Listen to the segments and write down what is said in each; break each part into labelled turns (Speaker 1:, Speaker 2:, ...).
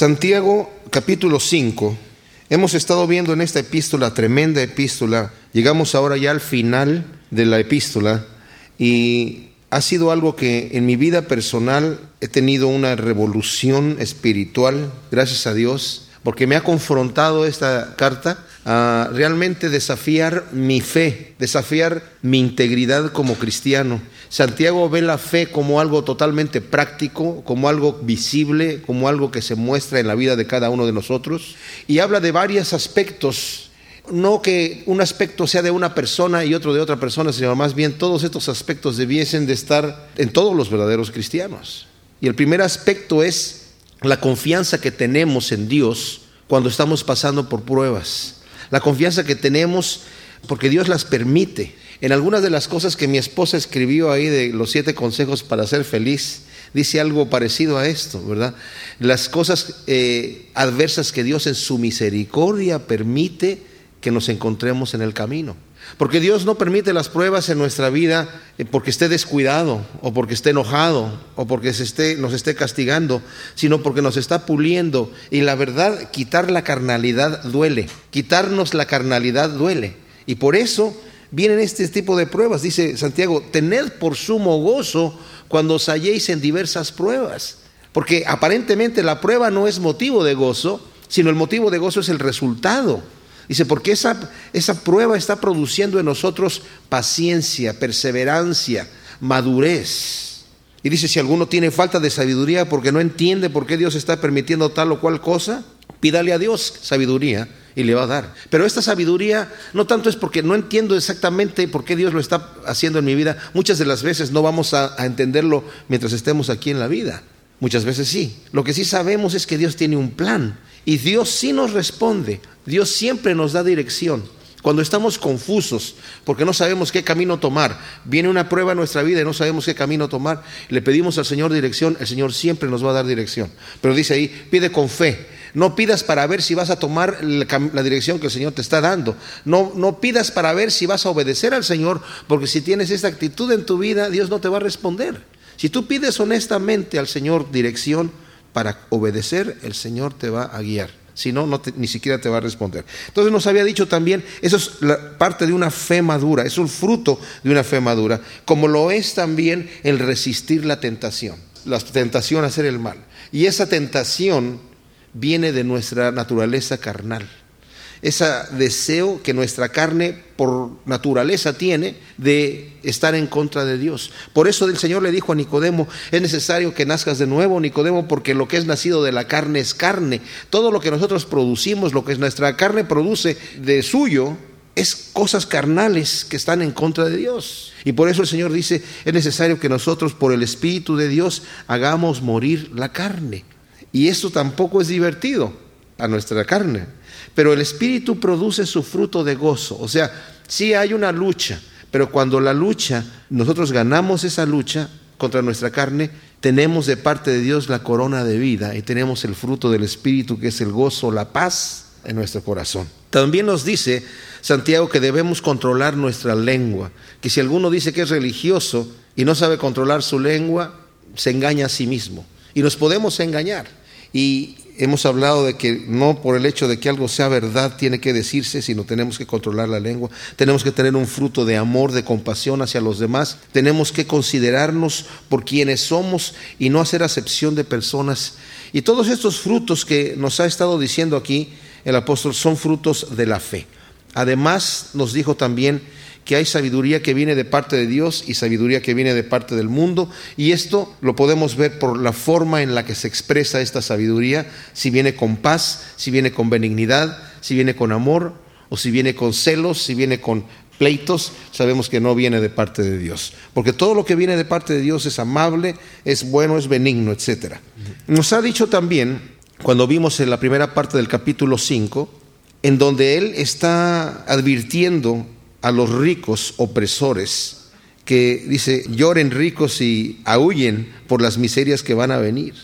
Speaker 1: Santiago capítulo 5. Hemos estado viendo en esta epístola, tremenda epístola, llegamos ahora ya al final de la epístola y ha sido algo que en mi vida personal he tenido una revolución espiritual, gracias a Dios, porque me ha confrontado esta carta a realmente desafiar mi fe, desafiar mi integridad como cristiano. Santiago ve la fe como algo totalmente práctico, como algo visible, como algo que se muestra en la vida de cada uno de nosotros y habla de varios aspectos no que un aspecto sea de una persona y otro de otra persona, sino más bien todos estos aspectos debiesen de estar en todos los verdaderos cristianos. Y el primer aspecto es la confianza que tenemos en Dios cuando estamos pasando por pruebas. La confianza que tenemos porque Dios las permite. En algunas de las cosas que mi esposa escribió ahí de los siete consejos para ser feliz, dice algo parecido a esto, ¿verdad? Las cosas eh, adversas que Dios en su misericordia permite que nos encontremos en el camino. Porque Dios no permite las pruebas en nuestra vida eh, porque esté descuidado o porque esté enojado o porque se esté, nos esté castigando, sino porque nos está puliendo. Y la verdad, quitar la carnalidad duele. Quitarnos la carnalidad duele. Y por eso vienen este tipo de pruebas. Dice Santiago, tened por sumo gozo cuando os halléis en diversas pruebas. Porque aparentemente la prueba no es motivo de gozo, sino el motivo de gozo es el resultado. Dice, porque esa, esa prueba está produciendo en nosotros paciencia, perseverancia, madurez. Y dice, si alguno tiene falta de sabiduría porque no entiende por qué Dios está permitiendo tal o cual cosa, pídale a Dios sabiduría y le va a dar. Pero esta sabiduría no tanto es porque no entiendo exactamente por qué Dios lo está haciendo en mi vida. Muchas de las veces no vamos a, a entenderlo mientras estemos aquí en la vida. Muchas veces sí. Lo que sí sabemos es que Dios tiene un plan y Dios sí nos responde. Dios siempre nos da dirección. Cuando estamos confusos porque no sabemos qué camino tomar, viene una prueba en nuestra vida y no sabemos qué camino tomar, le pedimos al Señor dirección, el Señor siempre nos va a dar dirección. Pero dice ahí, pide con fe. No pidas para ver si vas a tomar la dirección que el Señor te está dando. No, no pidas para ver si vas a obedecer al Señor, porque si tienes esta actitud en tu vida, Dios no te va a responder. Si tú pides honestamente al Señor dirección para obedecer, el Señor te va a guiar si no, ni siquiera te va a responder. Entonces nos había dicho también, eso es parte de una fe madura, es un fruto de una fe madura, como lo es también el resistir la tentación, la tentación a hacer el mal. Y esa tentación viene de nuestra naturaleza carnal ese deseo que nuestra carne por naturaleza tiene de estar en contra de Dios. Por eso el Señor le dijo a Nicodemo, es necesario que nazcas de nuevo, Nicodemo, porque lo que es nacido de la carne es carne. Todo lo que nosotros producimos, lo que nuestra carne produce de suyo, es cosas carnales que están en contra de Dios. Y por eso el Señor dice, es necesario que nosotros por el Espíritu de Dios hagamos morir la carne. Y esto tampoco es divertido a nuestra carne. Pero el Espíritu produce su fruto de gozo. O sea, sí hay una lucha, pero cuando la lucha, nosotros ganamos esa lucha contra nuestra carne, tenemos de parte de Dios la corona de vida y tenemos el fruto del Espíritu que es el gozo, la paz en nuestro corazón. También nos dice Santiago que debemos controlar nuestra lengua, que si alguno dice que es religioso y no sabe controlar su lengua, se engaña a sí mismo. Y nos podemos engañar. Y hemos hablado de que no por el hecho de que algo sea verdad tiene que decirse, sino tenemos que controlar la lengua, tenemos que tener un fruto de amor, de compasión hacia los demás, tenemos que considerarnos por quienes somos y no hacer acepción de personas. Y todos estos frutos que nos ha estado diciendo aquí el apóstol son frutos de la fe. Además nos dijo también que hay sabiduría que viene de parte de Dios y sabiduría que viene de parte del mundo. Y esto lo podemos ver por la forma en la que se expresa esta sabiduría, si viene con paz, si viene con benignidad, si viene con amor, o si viene con celos, si viene con pleitos, sabemos que no viene de parte de Dios. Porque todo lo que viene de parte de Dios es amable, es bueno, es benigno, etc. Nos ha dicho también, cuando vimos en la primera parte del capítulo 5, en donde Él está advirtiendo a los ricos opresores, que dice, lloren ricos y aúllen por las miserias que van a venir,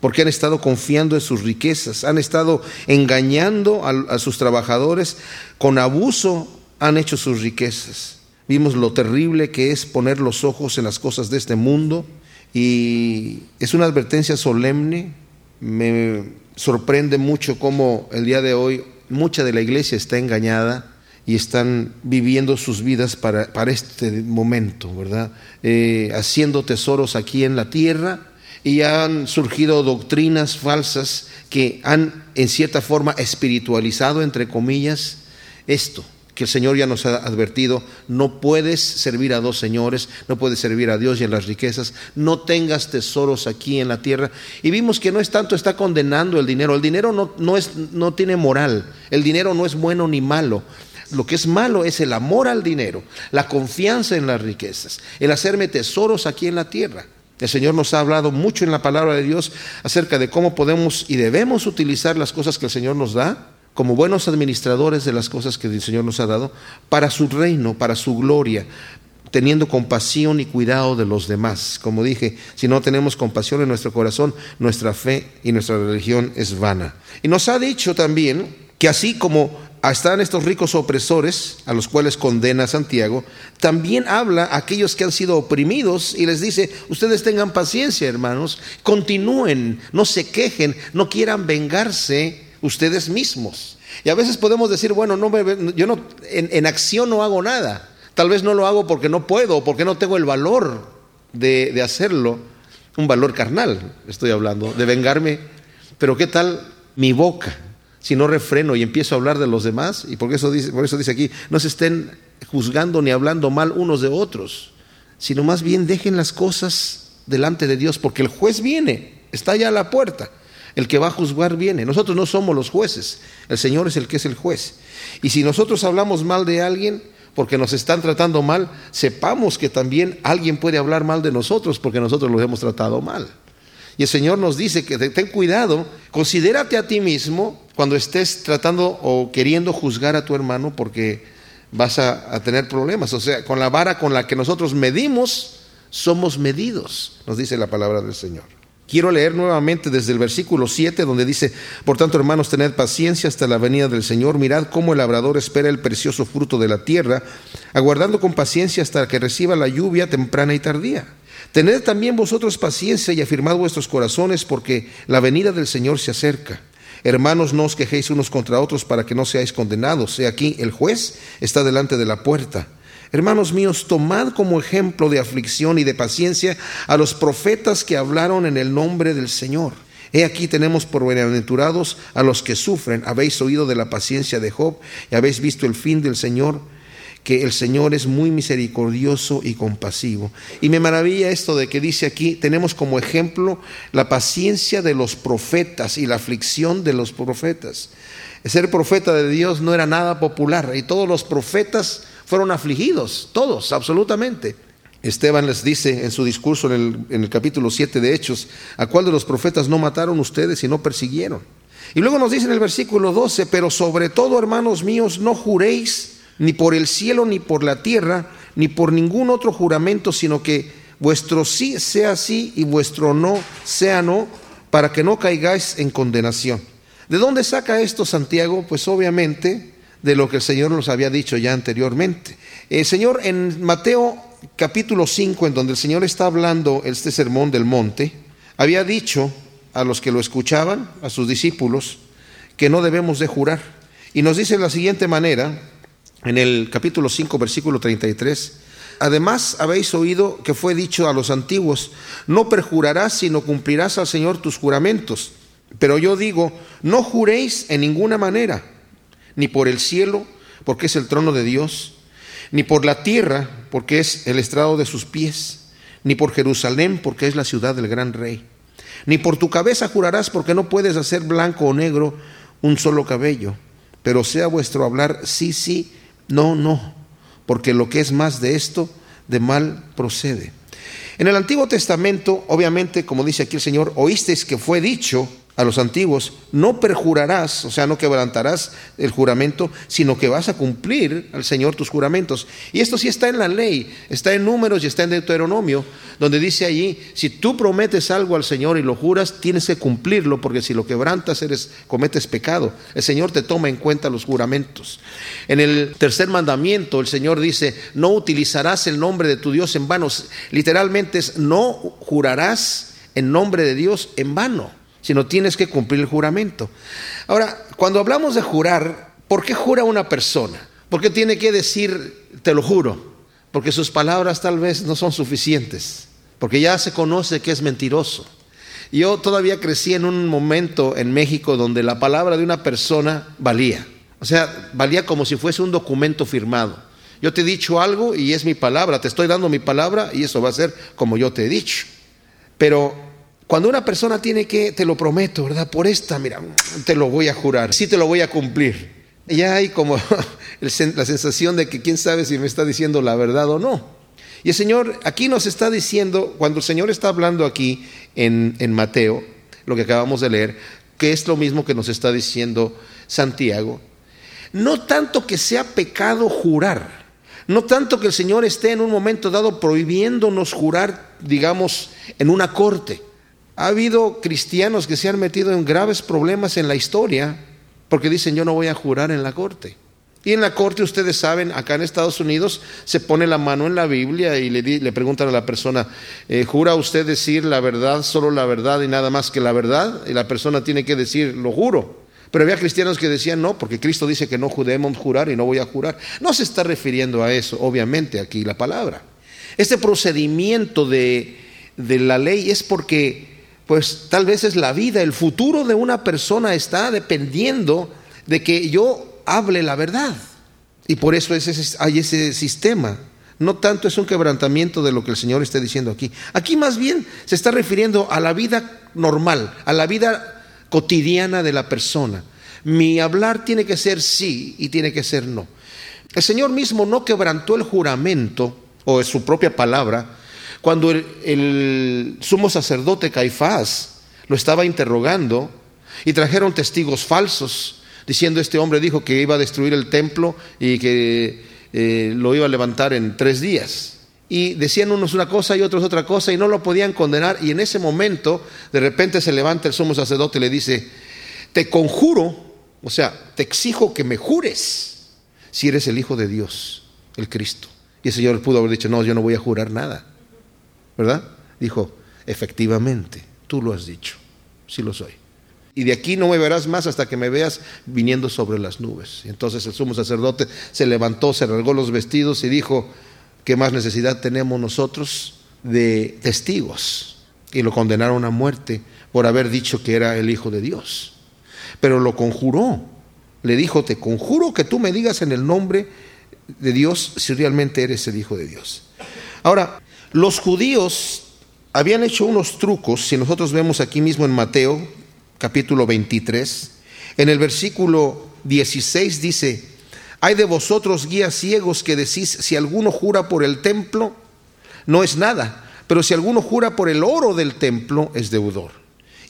Speaker 1: porque han estado confiando en sus riquezas, han estado engañando a, a sus trabajadores, con abuso han hecho sus riquezas. Vimos lo terrible que es poner los ojos en las cosas de este mundo y es una advertencia solemne. Me sorprende mucho cómo el día de hoy mucha de la iglesia está engañada y están viviendo sus vidas para, para este momento, ¿verdad? Eh, haciendo tesoros aquí en la tierra y han surgido doctrinas falsas que han en cierta forma espiritualizado, entre comillas, esto que el Señor ya nos ha advertido, no puedes servir a dos señores, no puedes servir a Dios y a las riquezas, no tengas tesoros aquí en la tierra. Y vimos que no es tanto está condenando el dinero, el dinero no, no, es, no tiene moral, el dinero no es bueno ni malo. Lo que es malo es el amor al dinero, la confianza en las riquezas, el hacerme tesoros aquí en la tierra. El Señor nos ha hablado mucho en la palabra de Dios acerca de cómo podemos y debemos utilizar las cosas que el Señor nos da como buenos administradores de las cosas que el Señor nos ha dado, para su reino, para su gloria, teniendo compasión y cuidado de los demás. Como dije, si no tenemos compasión en nuestro corazón, nuestra fe y nuestra religión es vana. Y nos ha dicho también que así como están estos ricos opresores a los cuales condena Santiago, también habla a aquellos que han sido oprimidos y les dice, ustedes tengan paciencia, hermanos, continúen, no se quejen, no quieran vengarse ustedes mismos. Y a veces podemos decir, bueno, no yo no, en, acción no hago nada. Tal vez no lo hago porque no puedo, porque no tengo el valor de, de hacerlo. Un valor carnal, estoy hablando, de vengarme. Pero ¿qué tal mi boca? Si no refreno y empiezo a hablar de los demás, y por eso dice, por eso dice aquí, no se estén juzgando ni hablando mal unos de otros, sino más bien dejen las cosas delante de Dios, porque el juez viene, está ya a la puerta. El que va a juzgar viene. Nosotros no somos los jueces, el Señor es el que es el juez. Y si nosotros hablamos mal de alguien porque nos están tratando mal, sepamos que también alguien puede hablar mal de nosotros porque nosotros los hemos tratado mal. Y el Señor nos dice que ten cuidado, considérate a ti mismo cuando estés tratando o queriendo juzgar a tu hermano porque vas a, a, tener problemas. O sea, con la vara con la que nosotros medimos, somos medidos, nos dice la palabra del Señor. Quiero leer nuevamente desde el versículo 7 donde dice, por tanto hermanos, tened paciencia hasta la venida del Señor, mirad cómo el labrador espera el precioso fruto de la tierra, aguardando con paciencia hasta que reciba la lluvia temprana y tardía. Tened también vosotros paciencia y afirmad vuestros corazones porque la venida del Señor se acerca. Hermanos, no os quejéis unos contra otros para que no seáis condenados. He aquí, el juez está delante de la puerta. Hermanos míos, tomad como ejemplo de aflicción y de paciencia a los profetas que hablaron en el nombre del Señor. He aquí tenemos por bienaventurados a los que sufren. Habéis oído de la paciencia de Job y habéis visto el fin del Señor, que el Señor es muy misericordioso y compasivo. Y me maravilla esto de que dice aquí, tenemos como ejemplo la paciencia de los profetas y la aflicción de los profetas. Ser profeta de Dios no era nada popular y todos los profetas fueron afligidos, todos, absolutamente. Esteban les dice en su discurso en el, capítulo 7 de Hechos, ¿a cuál de los profetas no mataron ustedes y no persiguieron? Y luego nos dice en el versículo 12, pero sobre todo, hermanos míos, no juréis ni por el cielo, ni por la tierra, ni por ningún otro juramento, sino que vuestro sí sea sí y vuestro no sea no, para que no caigáis en condenación. ¿De dónde saca esto Santiago? Pues obviamente de lo que el Señor nos había dicho ya anteriormente. El Señor en Mateo capítulo 5, en donde el Señor está hablando este sermón del monte, había dicho a los que lo escuchaban, a sus discípulos, que no debemos de jurar. Y nos dice de la siguiente manera, en el capítulo 5, versículo 33, Además habéis oído que fue dicho a los antiguos, no perjurarás, sino cumplirás al Señor tus juramentos. Pero yo digo, no juréis en ninguna manera ni por el cielo, porque es el trono de Dios, ni por la tierra, porque es el estrado de sus pies, ni por Jerusalén, porque es la ciudad del gran rey. Ni por tu cabeza jurarás, porque no puedes hacer blanco o negro un solo cabello, pero sea vuestro hablar sí, sí, no, no, porque lo que es más de esto, de mal procede. En el Antiguo Testamento, obviamente, como dice aquí el Señor, oísteis que fue dicho, a los antiguos, no perjurarás, o sea, no quebrantarás el juramento, sino que vas a cumplir al Señor tus juramentos. Y esto sí está en la ley, está en números y está en Deuteronomio, donde dice allí, si tú prometes algo al Señor y lo juras, tienes que cumplirlo, porque si lo quebrantas, eres, cometes pecado. El Señor te toma en cuenta los juramentos. En el tercer mandamiento, el Señor dice, no utilizarás el nombre de tu Dios en vano. Literalmente es, no jurarás en nombre de Dios en vano. Sino tienes que cumplir el juramento. Ahora, cuando hablamos de jurar, ¿por qué jura una persona? ¿Por qué tiene que decir, te lo juro? Porque sus palabras tal vez no son suficientes, porque ya se conoce que es mentiroso. Yo todavía crecí en un momento en México donde la palabra de una persona valía. O sea, valía como si fuese un documento firmado. Yo te he dicho algo y es mi palabra, te estoy dando mi palabra y eso va a ser como yo te he dicho. Pero cuando una persona tiene que, te lo prometo, ¿verdad? Por esta, mira, te lo voy a jurar, sí te lo voy a cumplir. Ya hay como la sensación de que quién sabe si me está diciendo la verdad o no. Y el Señor aquí nos está diciendo, cuando el Señor está hablando aquí en, en Mateo, lo que acabamos de leer, que es lo mismo que nos está diciendo Santiago, no tanto que sea pecado jurar, no tanto que el Señor esté en un momento dado prohibiéndonos jurar, digamos, en una corte. Ha habido cristianos que se han metido en graves problemas en la historia porque dicen yo no voy a jurar en la corte. Y en la corte, ustedes saben, acá en Estados Unidos se pone la mano en la Biblia y le, preguntan a la persona, eh, ¿jura usted decir la verdad, solo la verdad y nada más que la verdad? Y la persona tiene que decir, lo juro. Pero había cristianos que decían no, porque Cristo dice que no debemos jurar y no voy a jurar. No se está refiriendo a eso, obviamente, aquí la palabra. Este procedimiento de, de la ley es porque pues tal vez es la vida, el futuro de una persona está dependiendo de que yo hable la verdad. Y por eso hay ese sistema. No tanto es un quebrantamiento de lo que el Señor está diciendo aquí. Aquí más bien se está refiriendo a la vida normal, a la vida cotidiana de la persona. Mi hablar tiene que ser sí y tiene que ser no. El Señor mismo no quebrantó el juramento o su propia palabra cuando el, sumo sacerdote Caifás lo estaba interrogando y trajeron testigos falsos, diciendo este hombre dijo que iba a destruir el templo y que eh, lo iba a levantar en tres días. Y decían unos una cosa y otros otra cosa y no lo podían condenar. Y en ese momento, de repente se levanta el sumo sacerdote y le dice, te conjuro, o sea, te exijo que me jures si eres el Hijo de Dios, el Cristo. Y el Señor pudo haber dicho, no, yo no voy a jurar nada. ¿Verdad? Dijo, efectivamente, tú lo has dicho, sí lo soy. Y de aquí no me verás más hasta que me veas viniendo sobre las nubes. Entonces el sumo sacerdote se levantó, se rasgó los vestidos y dijo, ¿qué más necesidad tenemos nosotros de testigos? Y lo condenaron a muerte por haber dicho que era el Hijo de Dios. Pero lo conjuró. Le dijo, te conjuro que tú me digas en el nombre de Dios si realmente eres el Hijo de Dios. Ahora, los judíos habían hecho unos trucos, si nosotros vemos aquí mismo en Mateo capítulo 23, en el versículo 16 dice, hay de vosotros guías ciegos que decís, si alguno jura por el templo, no es nada, pero si alguno jura por el oro del templo, es deudor.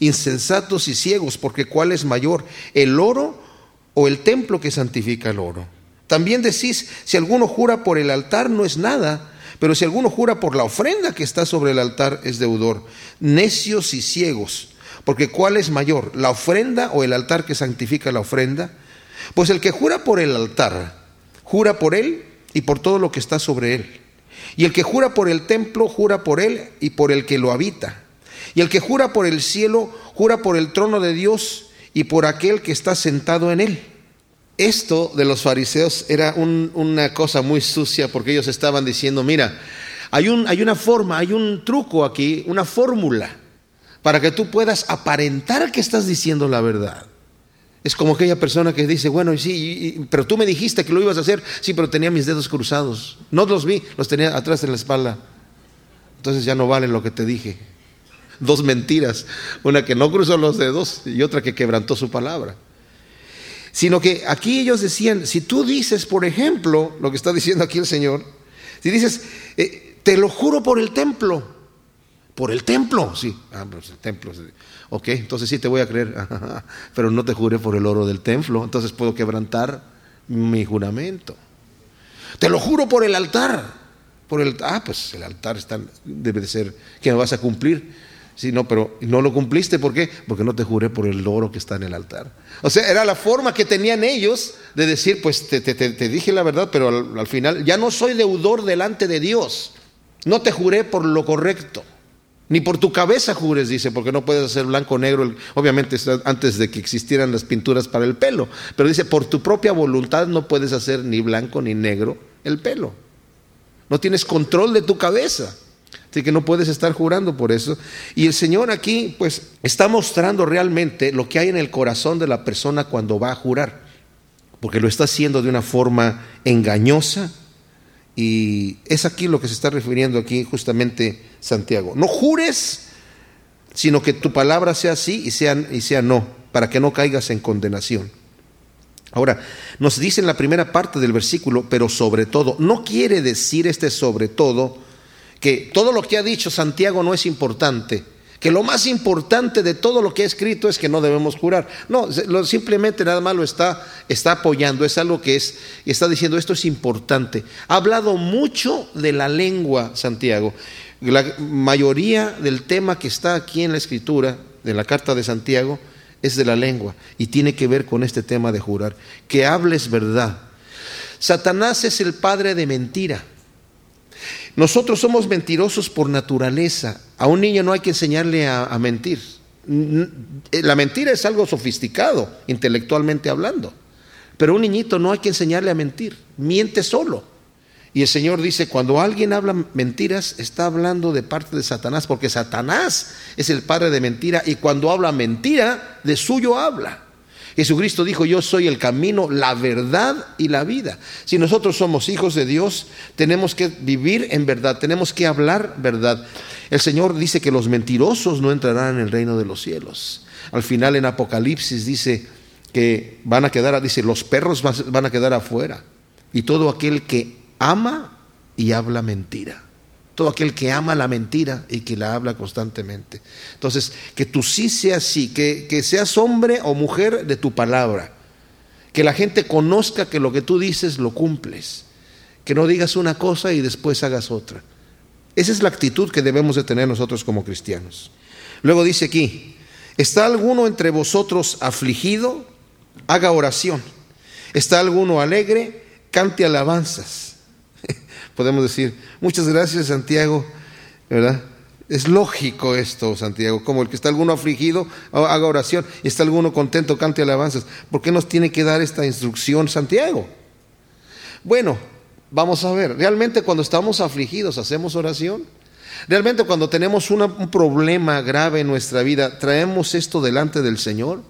Speaker 1: Insensatos y ciegos, porque ¿cuál es mayor, el oro o el templo que santifica el oro? También decís, si alguno jura por el altar, no es nada, pero si alguno jura por la ofrenda que está sobre el altar, es deudor. Necios y ciegos. Porque ¿cuál es mayor? ¿La ofrenda o el altar que santifica la ofrenda? Pues el que jura por el altar, jura por él y por todo lo que está sobre él. Y el que jura por el templo, jura por él y por el que lo habita. Y el que jura por el cielo, jura por el trono de Dios y por aquel que está sentado en él. Esto de los fariseos era una cosa muy sucia porque ellos estaban diciendo, mira, hay, un, hay una forma, hay un truco aquí, una fórmula para que tú puedas aparentar que estás diciendo la verdad. Es como aquella persona que dice, bueno, sí, pero tú me dijiste que lo ibas a hacer, sí, pero tenía mis dedos cruzados. No los vi, los tenía atrás en la espalda. Entonces ya no vale lo que te dije. Dos mentiras, una que no cruzó los dedos y otra que quebrantó su palabra sino que aquí ellos decían, si tú dices, por ejemplo, lo que está diciendo aquí el Señor, si dices, eh, te lo juro por el templo, por el templo, sí, ah, pues el templo, ok, entonces sí te voy a creer, pero no te juré por el oro del templo, entonces puedo quebrantar mi juramento. Te lo juro por el altar, por el, ah, pues el altar está, debe de ser que me vas a cumplir. Sí, no, pero no lo cumpliste, ¿por qué? Porque no te juré por el oro que está en el altar. O sea, era la forma que tenían ellos de decir, pues te, dije la verdad, pero al, final ya no soy deudor delante de Dios. No te juré por lo correcto. Ni por tu cabeza jures, dice, porque no puedes hacer blanco o negro, obviamente antes de que existieran las pinturas para el pelo, pero dice, por tu propia voluntad no puedes hacer ni blanco ni negro el pelo. No tienes control de tu cabeza. Así que no puedes estar jurando por eso. Y el Señor aquí, pues, está mostrando realmente lo que hay en el corazón de la persona cuando va a jurar. Porque lo está haciendo de una forma engañosa. Y es aquí lo que se está refiriendo aquí justamente Santiago. No jures, sino que tu palabra sea sí y sea, y sea no, para que no caigas en condenación. Ahora, nos dice en la primera parte del versículo, pero sobre todo, no quiere decir este sobre todo que todo lo que ha dicho Santiago no es importante, que lo más importante de todo lo que ha escrito es que no debemos jurar. No, simplemente nada más lo está, está apoyando, es algo que es, está diciendo esto es importante. Ha hablado mucho de la lengua, Santiago. La mayoría del tema que está aquí en la escritura, de la carta de Santiago, es de la lengua y tiene que ver con este tema de jurar. Que hables verdad. Satanás es el padre de mentira. Nosotros somos mentirosos por naturaleza. A un niño no hay que enseñarle a, mentir. La mentira es algo sofisticado, intelectualmente hablando. Pero a un niñito no hay que enseñarle a mentir. Miente solo. Y el Señor dice, cuando alguien habla mentiras, está hablando de parte de Satanás, porque Satanás es el padre de mentira y cuando habla mentira, de suyo habla. Jesucristo dijo, yo soy el camino, la verdad y la vida. Si nosotros somos hijos de Dios, tenemos que vivir en verdad, tenemos que hablar verdad. El Señor dice que los mentirosos no entrarán en el reino de los cielos. Al final en Apocalipsis dice que van a quedar, dice, los perros van a quedar afuera. Y todo aquel que ama y habla mentira. Todo aquel que ama la mentira y que la habla constantemente. Entonces, que tú sí seas así, que, que seas hombre o mujer de tu palabra. Que la gente conozca que lo que tú dices lo cumples. Que no digas una cosa y después hagas otra. Esa es la actitud que debemos de tener nosotros como cristianos. Luego dice aquí, ¿está alguno entre vosotros afligido? Haga oración. ¿Está alguno alegre? Cante alabanzas podemos decir, muchas gracias Santiago, ¿verdad? Es lógico esto, Santiago, como el que está alguno afligido, haga oración, y está alguno contento, cante alabanzas. ¿Por qué nos tiene que dar esta instrucción Santiago? Bueno, vamos a ver, realmente cuando estamos afligidos hacemos oración. Realmente cuando tenemos un problema grave en nuestra vida, traemos esto delante del Señor.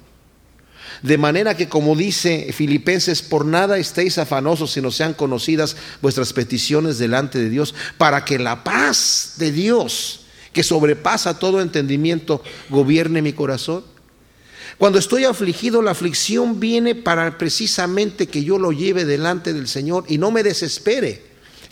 Speaker 1: De manera que, como dice Filipenses, por nada estéis afanosos, sino sean conocidas vuestras peticiones delante de Dios, para que la paz de Dios, que sobrepasa todo entendimiento, gobierne mi corazón. Cuando estoy afligido, la aflicción viene para precisamente que yo lo lleve delante del Señor y no me desespere,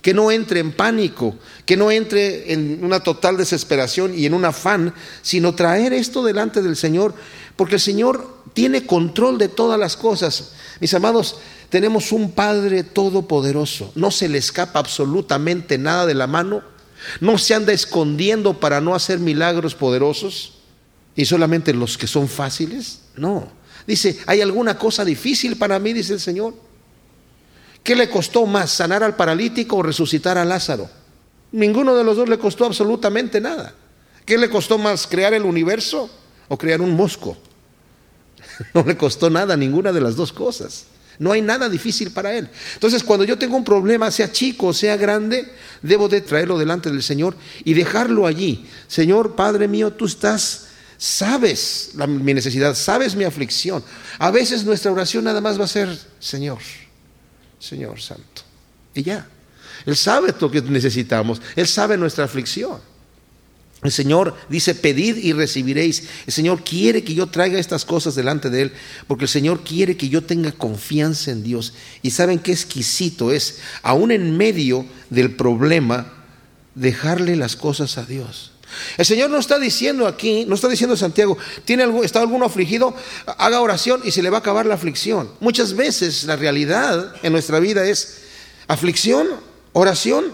Speaker 1: que no entre en pánico, que no entre en una total desesperación y en un afán, sino traer esto delante del Señor, porque el Señor tiene control de todas las cosas. Mis amados, tenemos un Padre todopoderoso. No se le escapa absolutamente nada de la mano. No se anda escondiendo para no hacer milagros poderosos. Y solamente los que son fáciles. No. Dice, ¿hay alguna cosa difícil para mí? Dice el Señor. ¿Qué le costó más, sanar al paralítico o resucitar a Lázaro? Ninguno de los dos le costó absolutamente nada. ¿Qué le costó más, crear el universo o crear un mosco? No le costó nada ninguna de las dos cosas. No hay nada difícil para él. Entonces, cuando yo tengo un problema, sea chico o sea grande, debo de traerlo delante del Señor y dejarlo allí. Señor, Padre mío, tú estás, sabes mi necesidad, sabes mi aflicción. A veces nuestra oración nada más va a ser, Señor, Señor Santo. Y ya. Él sabe lo que necesitamos. Él sabe nuestra aflicción. El Señor dice, pedid y recibiréis. El Señor quiere que yo traiga estas cosas delante de Él, porque el Señor quiere que yo tenga confianza en Dios. Y saben qué exquisito es, aún en medio del problema, dejarle las cosas a Dios. El Señor no está diciendo aquí, no está diciendo Santiago, ¿tiene algo, ¿está alguno afligido? Haga oración y se le va a acabar la aflicción. Muchas veces la realidad en nuestra vida es aflicción, oración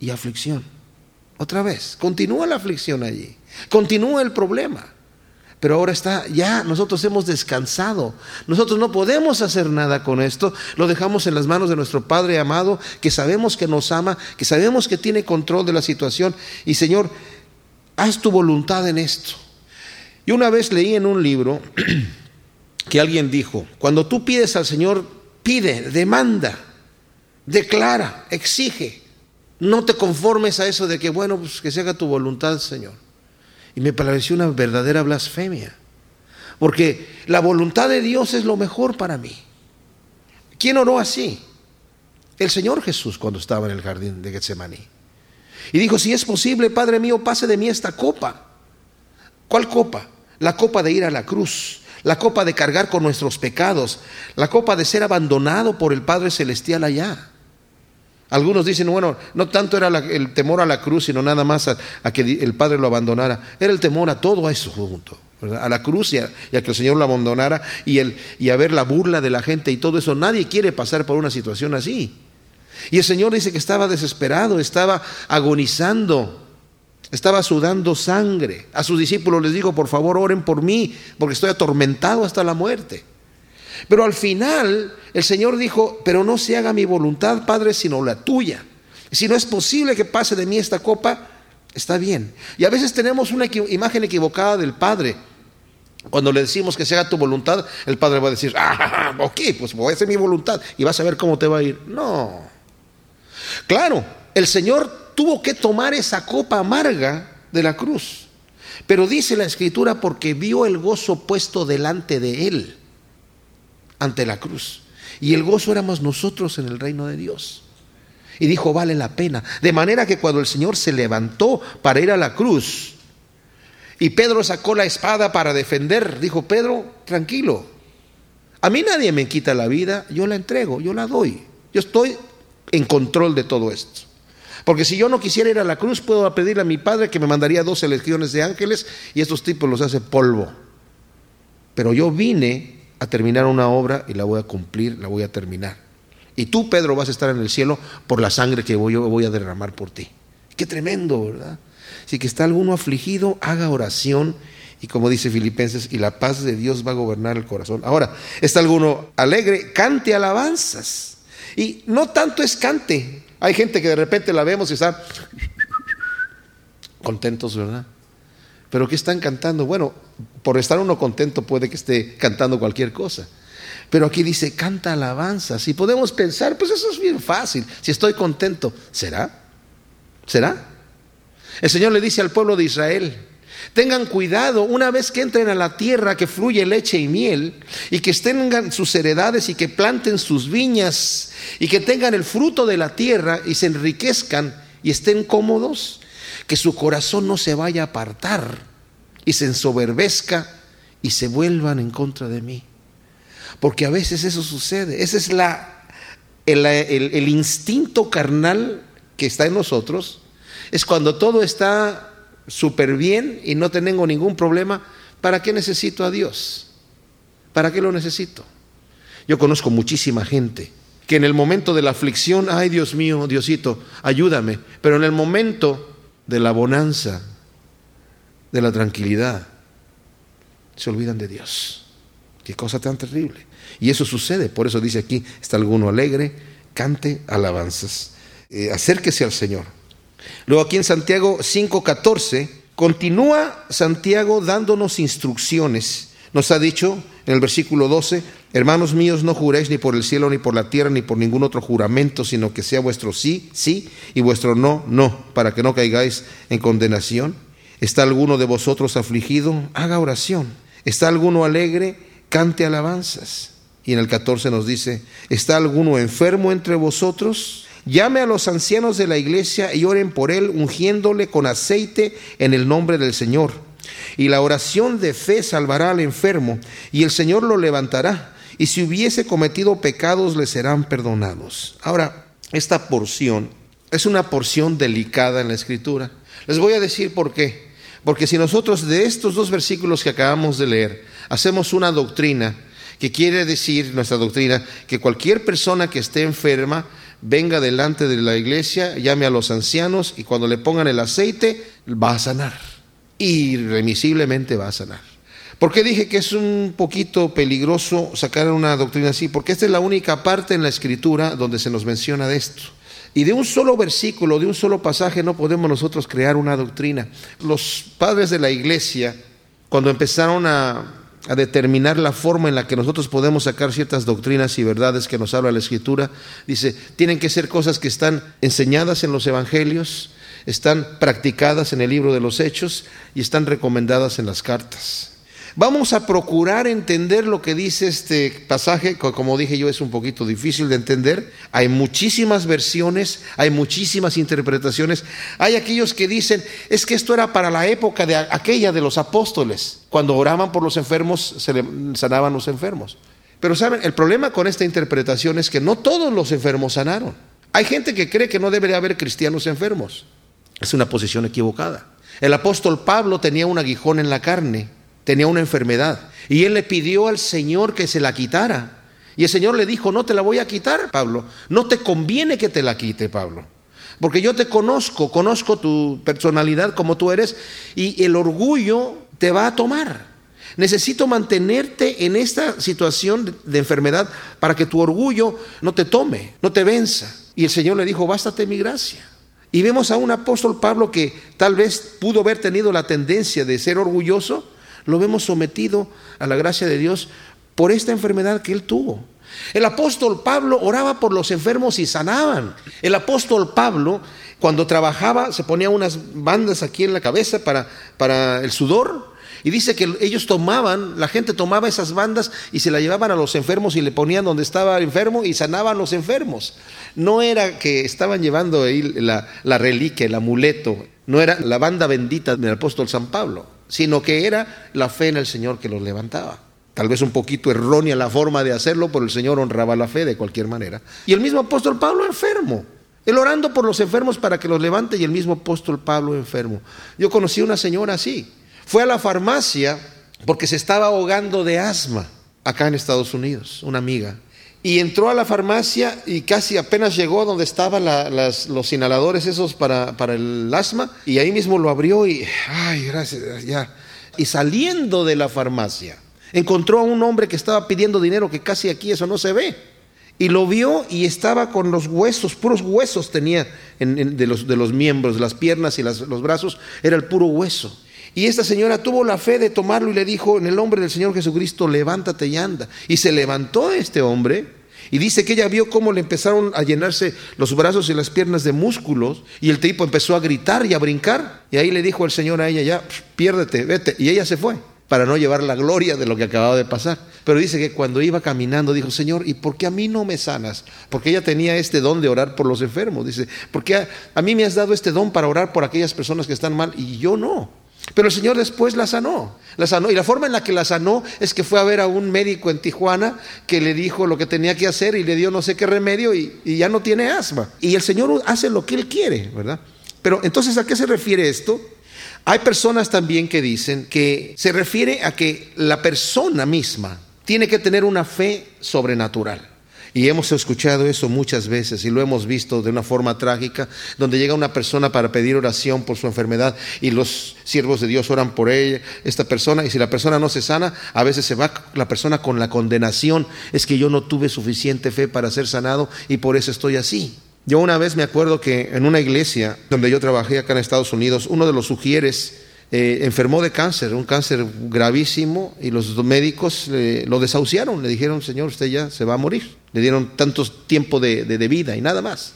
Speaker 1: y aflicción. Otra vez, continúa la aflicción allí, continúa el problema. Pero ahora está, ya nosotros hemos descansado. Nosotros no podemos hacer nada con esto. Lo dejamos en las manos de nuestro Padre amado, que sabemos que nos ama, que sabemos que tiene control de la situación. Y Señor, haz tu voluntad en esto. Y una vez leí en un libro que alguien dijo, cuando tú pides al Señor, pide, demanda, declara, exige. No te conformes a eso de que, bueno, pues que se haga tu voluntad, Señor. Y me pareció una verdadera blasfemia. Porque la voluntad de Dios es lo mejor para mí. ¿Quién oró así? El Señor Jesús cuando estaba en el jardín de Getsemaní. Y dijo, si es posible, Padre mío, pase de mí esta copa. ¿Cuál copa? La copa de ir a la cruz, la copa de cargar con nuestros pecados, la copa de ser abandonado por el Padre Celestial allá. Algunos dicen, bueno, no tanto era el temor a la cruz, sino nada más a, que el Padre lo abandonara. Era el temor a todo eso junto, a la cruz y a, que el Señor lo abandonara y, y a ver la burla de la gente y todo eso. Nadie quiere pasar por una situación así. Y el Señor dice que estaba desesperado, estaba agonizando, estaba sudando sangre. A sus discípulos les dijo, por favor, oren por mí, porque estoy atormentado hasta la muerte. Pero al final el Señor dijo, pero no se haga mi voluntad, Padre, sino la tuya. Si no es posible que pase de mí esta copa, está bien. Y a veces tenemos una imagen equivocada del Padre. Cuando le decimos que se haga tu voluntad, el Padre va a decir, ah, ok, pues voy a hacer mi voluntad y vas a ver cómo te va a ir. No. Claro, el Señor tuvo que tomar esa copa amarga de la cruz. Pero dice la Escritura porque vio el gozo puesto delante de Él ante la cruz. Y el gozo éramos nosotros en el reino de Dios. Y dijo, vale la pena. De manera que cuando el Señor se levantó para ir a la cruz y Pedro sacó la espada para defender, dijo, Pedro, tranquilo. A mí nadie me quita la vida, yo la entrego, yo la doy. Yo estoy en control de todo esto. Porque si yo no quisiera ir a la cruz, puedo pedirle a mi padre que me mandaría dos legiones de ángeles y estos tipos los hace polvo. Pero yo vine a terminar una obra y la voy a cumplir, la voy a terminar. Y tú, Pedro, vas a estar en el cielo por la sangre que voy, yo voy a derramar por ti. Qué tremendo, ¿verdad? Si que está alguno afligido, haga oración y como dice Filipenses, y la paz de Dios va a gobernar el corazón. Ahora, está alguno alegre, cante alabanzas. Y no tanto es cante. Hay gente que de repente la vemos y está contentos, ¿verdad? Pero ¿qué están cantando? Bueno, por estar uno contento puede que esté cantando cualquier cosa. Pero aquí dice, canta alabanzas. Y podemos pensar, pues eso es bien fácil. Si estoy contento, ¿será? ¿Será? El Señor le dice al pueblo de Israel, tengan cuidado una vez que entren a la tierra que fluye leche y miel y que tengan sus heredades y que planten sus viñas y que tengan el fruto de la tierra y se enriquezcan y estén cómodos que su corazón no se vaya a apartar y se ensoberbezca y se vuelvan en contra de mí. Porque a veces eso sucede. Ese es la, el, el instinto carnal que está en nosotros. Es cuando todo está súper bien y no tengo ningún problema. ¿Para qué necesito a Dios? ¿Para qué lo necesito? Yo conozco muchísima gente que en el momento de la aflicción, ay Dios mío, Diosito, ayúdame. Pero en el momento de la bonanza, de la tranquilidad, se olvidan de Dios. Qué cosa tan terrible. Y eso sucede, por eso dice aquí, está alguno alegre, cante alabanzas, eh, acérquese al Señor. Luego aquí en Santiago 5.14, continúa Santiago dándonos instrucciones. Nos ha dicho en el versículo 12, Hermanos míos, no juréis ni por el cielo, ni por la tierra, ni por ningún otro juramento, sino que sea vuestro sí, sí, y vuestro no, no, para que no caigáis en condenación. ¿Está alguno de vosotros afligido? Haga oración. ¿Está alguno alegre? Cante alabanzas. Y en el 14 nos dice, ¿está alguno enfermo entre vosotros? Llame a los ancianos de la iglesia y oren por él, ungiéndole con aceite en el nombre del Señor. Y la oración de fe salvará al enfermo, y el Señor lo levantará y si hubiese cometido pecados le serán perdonados. Ahora, esta porción es una porción delicada en la escritura. Les voy a decir por qué. Porque si nosotros de estos dos versículos que acabamos de leer hacemos una doctrina, que quiere decir nuestra doctrina, que cualquier persona que esté enferma venga delante de la iglesia, llame a los ancianos y cuando le pongan el aceite va a sanar. Irremisiblemente va a sanar. ¿Por qué dije que es un poquito peligroso sacar una doctrina así? Porque esta es la única parte en la escritura donde se nos menciona de esto. Y de un solo versículo, de un solo pasaje, no podemos nosotros crear una doctrina. Los padres de la iglesia, cuando empezaron a, a determinar la forma en la que nosotros podemos sacar ciertas doctrinas y verdades que nos habla la Escritura, dice, tienen que ser cosas que están enseñadas en los evangelios, están practicadas en el libro de los hechos y están recomendadas en las cartas. Vamos a procurar entender lo que dice este pasaje, como dije yo es un poquito difícil de entender. Hay muchísimas versiones, hay muchísimas interpretaciones. Hay aquellos que dicen, es que esto era para la época de aquella de los apóstoles, cuando oraban por los enfermos, se le sanaban los enfermos. Pero saben, el problema con esta interpretación es que no todos los enfermos sanaron. Hay gente que cree que no debería haber cristianos enfermos. Es una posición equivocada. El apóstol Pablo tenía un aguijón en la carne tenía una enfermedad y él le pidió al Señor que se la quitara. Y el Señor le dijo, no te la voy a quitar, Pablo. No te conviene que te la quite, Pablo. Porque yo te conozco, conozco tu personalidad como tú eres y el orgullo te va a tomar. Necesito mantenerte en esta situación de enfermedad para que tu orgullo no te tome, no te venza. Y el Señor le dijo, bástate mi gracia. Y vemos a un apóstol Pablo que tal vez pudo haber tenido la tendencia de ser orgulloso, lo vemos sometido a la gracia de Dios por esta enfermedad que él tuvo. El apóstol Pablo oraba por los enfermos y sanaban. El apóstol Pablo, cuando trabajaba, se ponía unas bandas aquí en la cabeza para, para el sudor. Y dice que ellos tomaban, la gente tomaba esas bandas y se la llevaban a los enfermos y le ponían donde estaba el enfermo y sanaban los enfermos. No era que estaban llevando ahí la, la reliquia, el amuleto, no era la banda bendita del apóstol San Pablo sino que era la fe en el Señor que los levantaba. Tal vez un poquito errónea la forma de hacerlo, pero el Señor honraba la fe de cualquier manera. Y el mismo apóstol Pablo enfermo, él orando por los enfermos para que los levante y el mismo apóstol Pablo enfermo. Yo conocí una señora así. Fue a la farmacia porque se estaba ahogando de asma acá en Estados Unidos, una amiga y entró a la farmacia y casi apenas llegó donde estaban los inhaladores esos para, el asma y ahí mismo lo abrió y, ay, gracias, ya. Y saliendo de la farmacia, encontró a un hombre que estaba pidiendo dinero que casi aquí eso no se ve. Y lo vio y estaba con los huesos, puros huesos tenía de, los, de los miembros, las piernas y los brazos, era el puro hueso. Y esta señora tuvo la fe de tomarlo y le dijo, en el nombre del Señor Jesucristo, levántate y anda. Y se levantó este hombre y dice que ella vio cómo le empezaron a llenarse los brazos y las piernas de músculos y el tipo empezó a gritar y a brincar. Y ahí le dijo el Señor a ella, ya, piérdete, vete. Y ella se fue para no llevar la gloria de lo que acababa de pasar. Pero dice que cuando iba caminando dijo, Señor, ¿y por qué a mí no me sanas? Porque ella tenía este don de orar por los enfermos. Dice, porque a, a mí me has dado este don para orar por aquellas personas que están mal y yo no. Pero el Señor después la sanó, la sanó. Y la forma en la que la sanó es que fue a ver a un médico en Tijuana que le dijo lo que tenía que hacer y le dio no sé qué remedio y, ya no tiene asma. Y el Señor hace lo que Él quiere, ¿verdad? Pero entonces, ¿a qué se refiere esto? Hay personas también que dicen que se refiere a que la persona misma tiene que tener una fe sobrenatural. Y hemos escuchado eso muchas veces y lo hemos visto de una forma trágica, donde llega una persona para pedir oración por su enfermedad y los siervos de Dios oran por ella, esta persona, y si la persona no se sana, a veces se va la persona con la condenación, es que yo no tuve suficiente fe para ser sanado y por eso estoy así. Yo una vez me acuerdo que en una iglesia donde yo trabajé acá en Estados Unidos, uno de los sugieres eh, enfermó de cáncer, un cáncer gravísimo, y los médicos lo desahuciaron, le dijeron, Señor, usted ya se va a morir. Le dieron tanto tiempo de, vida y nada más.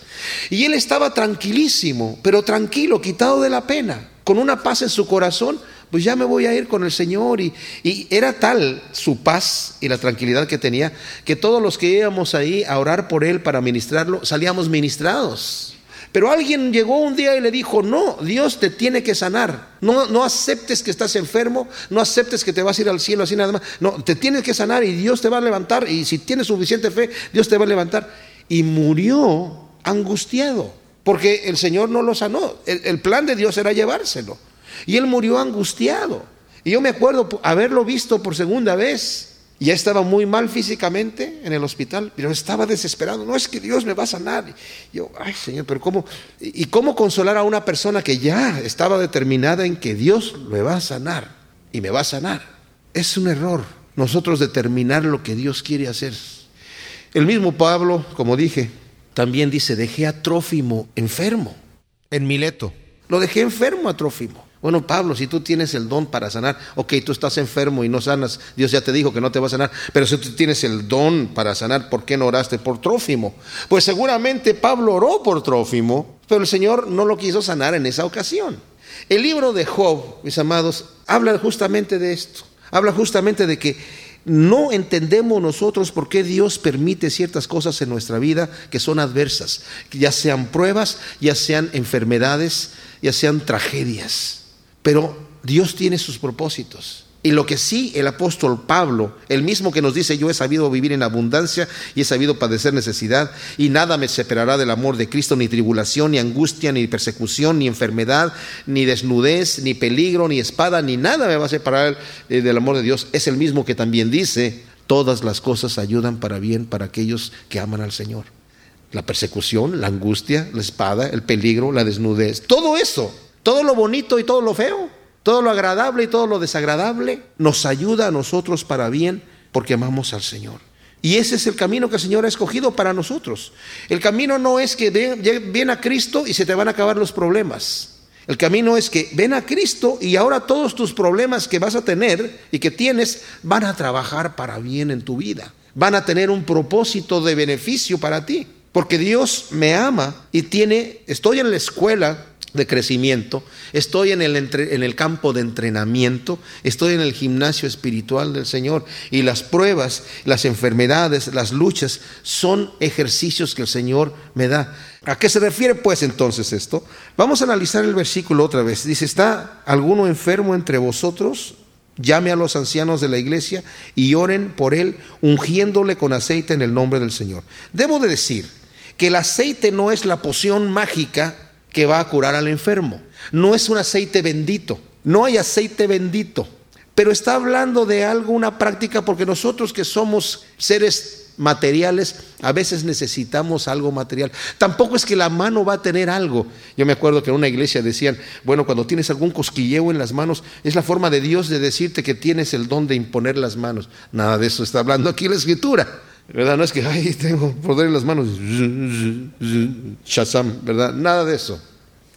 Speaker 1: Y él estaba tranquilísimo, pero tranquilo, quitado de la pena, con una paz en su corazón, pues ya me voy a ir con el Señor. Y, y, era tal su paz y la tranquilidad que tenía, que todos los que íbamos ahí a orar por él para ministrarlo, salíamos ministrados. Pero alguien llegó un día y le dijo, no, Dios te tiene que sanar. No, no aceptes que estás enfermo, no aceptes que te vas a ir al cielo así nada más. No, te tienes que sanar y Dios te va a levantar. Y si tienes suficiente fe, Dios te va a levantar. Y murió angustiado, porque el Señor no lo sanó. El, el plan de Dios era llevárselo. Y él murió angustiado. Y yo me acuerdo haberlo visto por segunda vez ya estaba muy mal físicamente en el hospital, pero estaba desesperado. No es que Dios me va a sanar. Y yo, ay Señor, pero ¿cómo? ¿Y cómo consolar a una persona que ya estaba determinada en que Dios me va a sanar y me va a sanar? Es un error nosotros determinar lo que Dios quiere hacer. El mismo Pablo, como dije, también dice, dejé a Trófimo enfermo.
Speaker 2: En Mileto.
Speaker 1: Lo dejé enfermo a Trófimo. Bueno, Pablo, si tú tienes el don para sanar, ok, tú estás enfermo y no sanas, Dios ya te dijo que no te va a sanar, pero si tú tienes el don para sanar, ¿por qué no oraste por Trófimo? Pues seguramente Pablo oró por Trófimo, pero el Señor no lo quiso sanar en esa ocasión. El libro de Job, mis amados, habla justamente de esto, habla justamente de que no entendemos nosotros por qué Dios permite ciertas cosas en nuestra vida que son adversas, ya sean pruebas, ya sean enfermedades, ya sean tragedias. Pero Dios tiene sus propósitos. Y lo que sí el apóstol Pablo, el mismo que nos dice, yo he sabido vivir en abundancia y he sabido padecer necesidad, y nada me separará del amor de Cristo, ni tribulación, ni angustia, ni persecución, ni enfermedad, ni desnudez, ni peligro, ni espada, ni nada me va a separar eh, del amor de Dios. Es el mismo que también dice, todas las cosas ayudan para bien para aquellos que aman al Señor. La persecución, la angustia, la espada, el peligro, la desnudez, todo eso todo lo bonito y todo lo feo, todo lo agradable y todo lo desagradable nos ayuda a nosotros para bien porque amamos al Señor. Y ese es el camino que el Señor ha escogido para nosotros. El camino no es que ven a Cristo y se te van a acabar los problemas. El camino es que ven a Cristo y ahora todos tus problemas que vas a tener y que tienes van a trabajar para bien en tu vida. Van a tener un propósito de beneficio para ti. Porque Dios me ama y tiene, estoy en la escuela de crecimiento, estoy en el, en el, campo de entrenamiento, estoy en el gimnasio espiritual del Señor y las pruebas, las enfermedades, las luchas son ejercicios que el Señor me da. ¿A qué se refiere pues entonces esto? Vamos a analizar el versículo otra vez. Dice, ¿está alguno enfermo entre vosotros? Llame a los ancianos de la iglesia y oren por él, ungiéndole con aceite en el nombre del Señor. Debo de decir que el aceite no es la poción mágica que va a curar al enfermo. No es un aceite bendito, no hay aceite bendito, pero está hablando de algo, una práctica, porque nosotros que somos seres materiales, a veces necesitamos algo material. Tampoco es que la mano va a tener algo. Yo me acuerdo que en una iglesia decían, bueno, cuando tienes algún cosquilleo en las manos, es la forma de Dios de decirte que tienes el don de imponer las manos. Nada de eso está hablando aquí la escritura. ¿Verdad? No es que, ay, tengo poder en las manos, Shazam, ¿verdad? Nada de eso.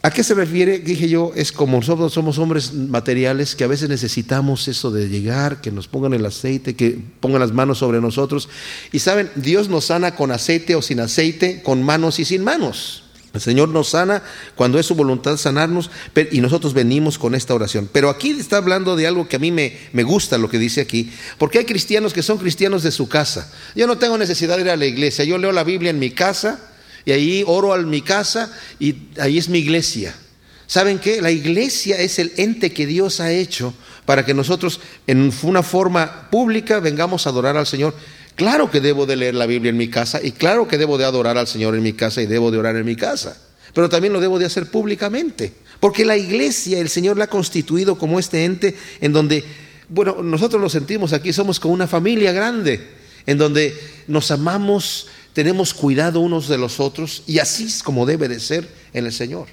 Speaker 1: ¿A qué se refiere? Dije yo, es como nosotros somos hombres materiales que a veces necesitamos eso de llegar, que nos pongan el aceite, que pongan las manos sobre nosotros. Y saben, Dios nos sana con aceite o sin aceite, con manos y sin manos. El Señor nos sana cuando es su voluntad sanarnos y nosotros venimos con esta oración. Pero aquí está hablando de algo que a mí me, me, gusta lo que dice aquí, porque hay cristianos que son cristianos de su casa. Yo no tengo necesidad de ir a la iglesia, yo leo la Biblia en mi casa y ahí oro en mi casa y ahí es mi iglesia. ¿Saben qué? La iglesia es el ente que Dios ha hecho para que nosotros en una forma pública vengamos a adorar al Señor Claro que debo de leer la Biblia en mi casa y claro que debo de adorar al Señor en mi casa y debo de orar en mi casa, pero también lo debo de hacer públicamente, porque la iglesia, el Señor la ha constituido como este ente en donde, bueno, nosotros lo sentimos aquí, somos como una familia grande, en donde nos amamos, tenemos cuidado unos de los otros y así es como debe de ser en el Señor.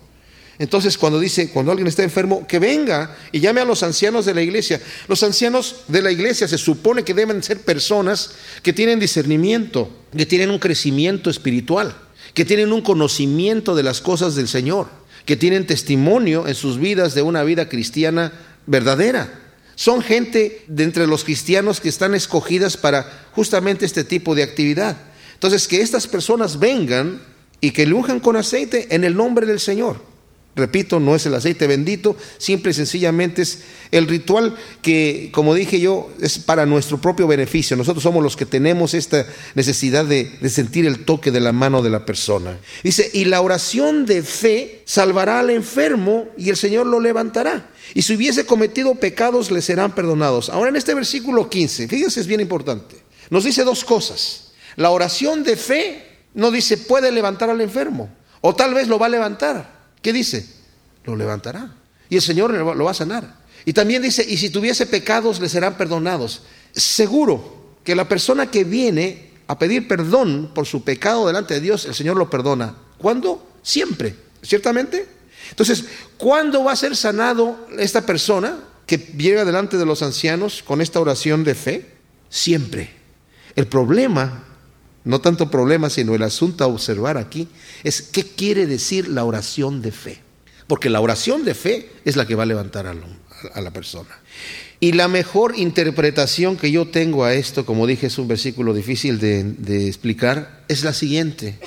Speaker 1: Entonces, cuando dice, cuando alguien está enfermo, que venga y llame a los ancianos de la iglesia. Los ancianos de la iglesia se supone que deben ser personas que tienen discernimiento, que tienen un crecimiento espiritual, que tienen un conocimiento de las cosas del Señor, que tienen testimonio en sus vidas de una vida cristiana verdadera. Son gente de entre los cristianos que están escogidas para justamente este tipo de actividad. Entonces, que estas personas vengan y que lujan con aceite en el nombre del Señor. Repito, no es el aceite bendito, simple y sencillamente es el ritual que, como dije yo, es para nuestro propio beneficio. Nosotros somos los que tenemos esta necesidad de, sentir el toque de la mano de la persona. Dice, y la oración de fe salvará al enfermo y el Señor lo levantará. Y si hubiese cometido pecados, le serán perdonados. Ahora en este versículo 15, fíjense, es bien importante. Nos dice dos cosas. La oración de fe no dice puede levantar al enfermo, o tal vez lo va a levantar. ¿Qué dice? Lo levantará. Y el Señor lo va a sanar. Y también dice, y si tuviese pecados, le serán perdonados. Seguro que la persona que viene a pedir perdón por su pecado delante de Dios, el Señor lo perdona. ¿Cuándo? Siempre, ciertamente. Entonces, ¿cuándo va a ser sanado esta persona que llega delante de los ancianos con esta oración de fe? Siempre. El problema no tanto problema, sino el asunto a observar aquí, es qué quiere decir la oración de fe. Porque la oración de fe es la que va a levantar a, la persona. Y la mejor interpretación que yo tengo a esto, como dije, es un versículo difícil de explicar, es la siguiente.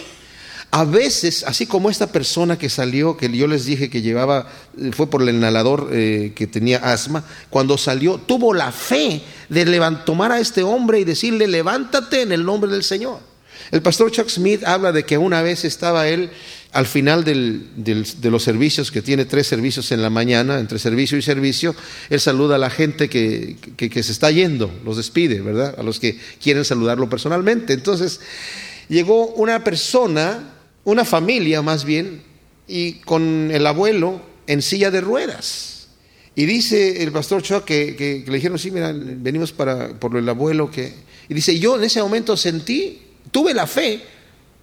Speaker 1: A veces, así como esta persona que salió, que yo les dije que llevaba, eh, fue por el inhalador eh, que tenía asma, cuando salió, tuvo la fe de tomar a este hombre y decirle, levántate en el nombre del Señor. El pastor Chuck Smith habla de que una vez estaba él al final de los servicios, que tiene tres servicios en la mañana, entre servicio y servicio, él saluda a la gente que, que se está yendo, los despide, ¿verdad? A los que quieren saludarlo personalmente. Entonces, llegó una persona una familia más bien, y con el abuelo en silla de ruedas. Y dice el pastor Chuck que, le dijeron, sí, mira, venimos para, por el abuelo. que Y dice, yo en ese momento sentí, tuve la fe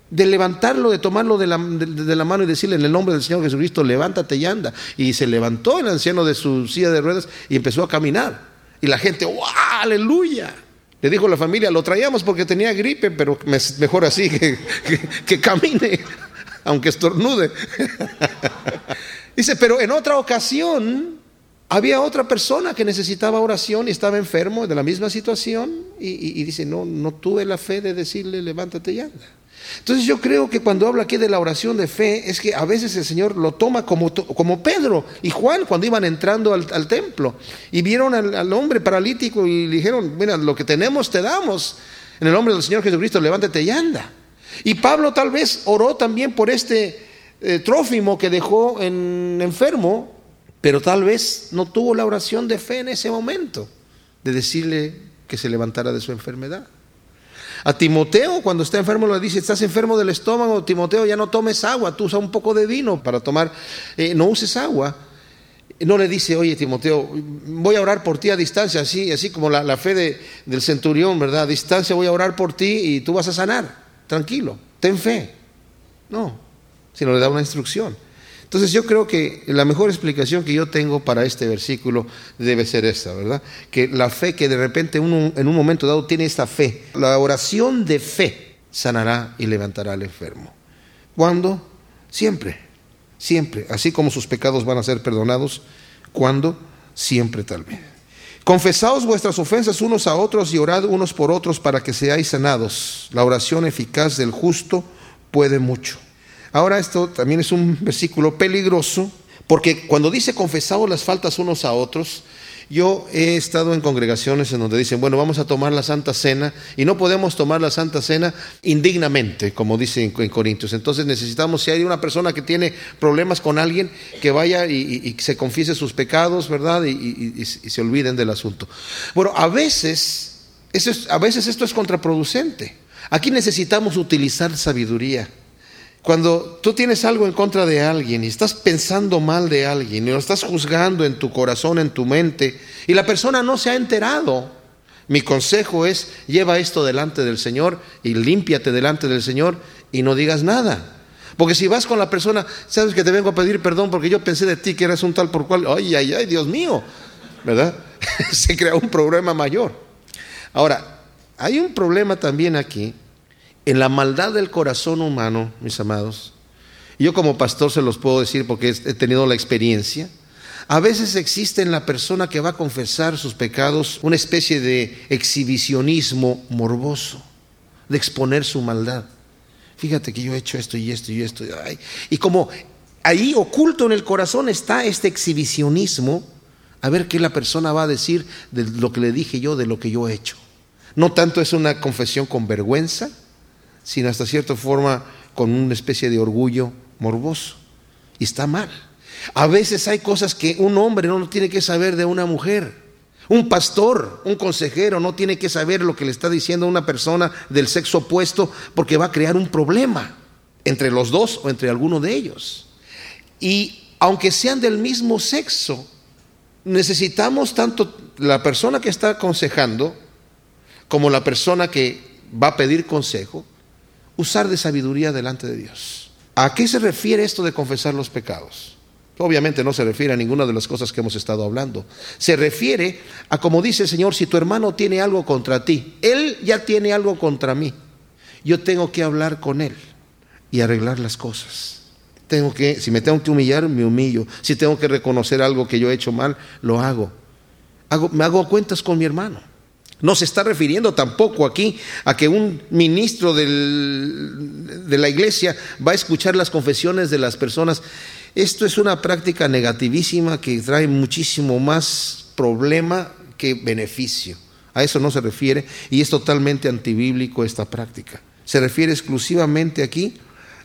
Speaker 1: de levantarlo, de tomarlo de la, de la, mano y decirle en el nombre del Señor Jesucristo, levántate y anda. Y se levantó el anciano de su silla de ruedas y empezó a caminar. Y la gente, ¡wow! ¡Aleluya! Le dijo la familia, lo traíamos porque tenía gripe, pero mejor así que, que, camine, aunque estornude. Dice, pero en otra ocasión había otra persona que necesitaba oración y estaba enfermo de la misma situación y, y dice, no, no tuve la fe de decirle, levántate y anda. Entonces yo creo que cuando habla aquí de la oración de fe, es que a veces el Señor lo toma como, como Pedro y Juan cuando iban entrando al, templo y vieron al, hombre paralítico y dijeron, mira, lo que tenemos te damos. En el nombre del Señor Jesucristo, levántate y anda. Y Pablo tal vez oró también por este eh, trófimo que dejó en, enfermo, pero tal vez no tuvo la oración de fe en ese momento, de decirle que se levantara de su enfermedad. A Timoteo, cuando está enfermo, le dice, estás enfermo del estómago, Timoteo, ya no tomes agua, tú usa un poco de vino para tomar, eh, no uses agua. No le dice, oye Timoteo, voy a orar por ti a distancia, así, así como la, fe del centurión, ¿verdad? A distancia voy a orar por ti y tú vas a sanar, tranquilo, ten fe. No, sino le da una instrucción. Entonces yo creo que la mejor explicación que yo tengo para este versículo debe ser esta, ¿verdad? Que la fe que de repente uno en un momento dado tiene esta fe, la oración de fe sanará y levantará al enfermo. ¿Cuándo? Siempre, siempre. Así como sus pecados van a ser perdonados, ¿cuándo? Siempre tal vez. Confesaos vuestras ofensas unos a otros y orad unos por otros para que seáis sanados. La oración eficaz del justo puede mucho. Ahora esto también es un versículo peligroso, porque cuando dice confesados las faltas unos a otros, yo he estado en congregaciones en donde dicen, bueno, vamos a tomar la Santa Cena y no podemos tomar la Santa Cena indignamente, como dice en, Corintios. Entonces necesitamos, si hay una persona que tiene problemas con alguien, que vaya y, se confiese sus pecados, ¿verdad? Y, se olviden del asunto. Bueno, a veces, a veces esto es contraproducente. Aquí necesitamos utilizar sabiduría. Cuando tú tienes algo en contra de alguien y estás pensando mal de alguien y lo estás juzgando en tu corazón, en tu mente, y la persona no se ha enterado, mi consejo es lleva esto delante del Señor y límpiate delante del Señor y no digas nada. Porque si vas con la persona, sabes que te vengo a pedir perdón porque yo pensé de ti que eras un tal por cual, ay, ay, ay, Dios mío, ¿verdad? se crea un problema mayor. Ahora, hay un problema también aquí en la maldad del corazón humano, mis amados, yo como pastor se los puedo decir porque he tenido la experiencia, a veces existe en la persona que va a confesar sus pecados una especie de exhibicionismo morboso, de exponer su maldad. Fíjate que yo he hecho esto y esto y esto. Y como ahí oculto en el corazón está este exhibicionismo, a ver qué la persona va a decir de lo que le dije yo, de lo que yo he hecho. No tanto es una confesión con vergüenza, sino hasta cierta forma con una especie de orgullo morboso. Y está mal. A veces hay cosas que un hombre no tiene que saber de una mujer. Un pastor, un consejero no tiene que saber lo que le está diciendo una persona del sexo opuesto porque va a crear un problema entre los dos o entre alguno de ellos. Y aunque sean del mismo sexo, necesitamos tanto la persona que está aconsejando como la persona que va a pedir consejo usar de sabiduría delante de Dios. ¿A qué se refiere esto de confesar los pecados? Obviamente no se refiere a ninguna de las cosas que hemos estado hablando. Se refiere a como dice el Señor, si tu hermano tiene algo contra ti, él ya tiene algo contra mí. yo tengo que hablar con Él y arreglar las cosas. Tengo que, si me tengo que humillar, me humillo. Si tengo que reconocer algo que yo he hecho mal, lo hago. hago me hago cuentas con mi hermano. No se está refiriendo tampoco aquí a que un ministro de la iglesia va a escuchar las confesiones de las personas. Esto es una práctica negativísima que trae muchísimo más problema que beneficio. A eso no se refiere y es totalmente antibíblico esta práctica. Se refiere exclusivamente aquí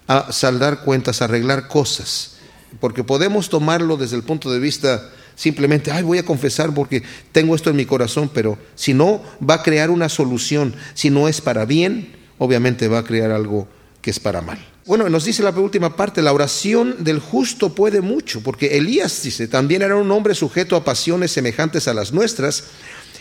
Speaker 1: a saldar cuentas, arreglar cosas. Porque podemos tomarlo desde el punto de vista simplemente, ay, voy a confesar porque tengo esto en mi corazón, pero si no va a crear una solución, si no es para bien, obviamente va a crear algo que es para mal. Bueno, nos dice la última parte, la oración del justo puede mucho, porque Elías dice, también era un hombre sujeto a pasiones semejantes a las nuestras,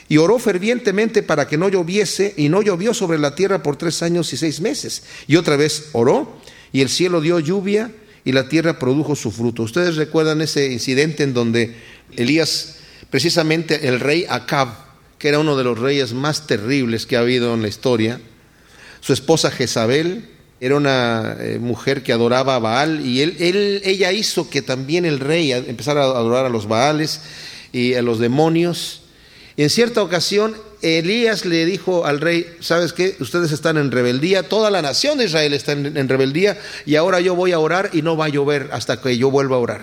Speaker 1: y oró fervientemente para que no lloviese, y no llovió sobre la tierra por tres años y seis meses. Y otra vez oró, y el cielo dio lluvia y la tierra produjo su fruto. Ustedes recuerdan ese incidente en donde Elías, precisamente el rey Acab, que era uno de los reyes más terribles que ha habido en la historia, su esposa Jezabel era una eh, mujer que adoraba a Baal y ella hizo que también el rey empezara a adorar a los Baales y a los demonios. Y en cierta ocasión Elías le dijo al rey, ¿sabes qué? Ustedes están en rebeldía, toda la nación de Israel está en, rebeldía y ahora yo voy a orar y no va a llover hasta que yo vuelva a orar.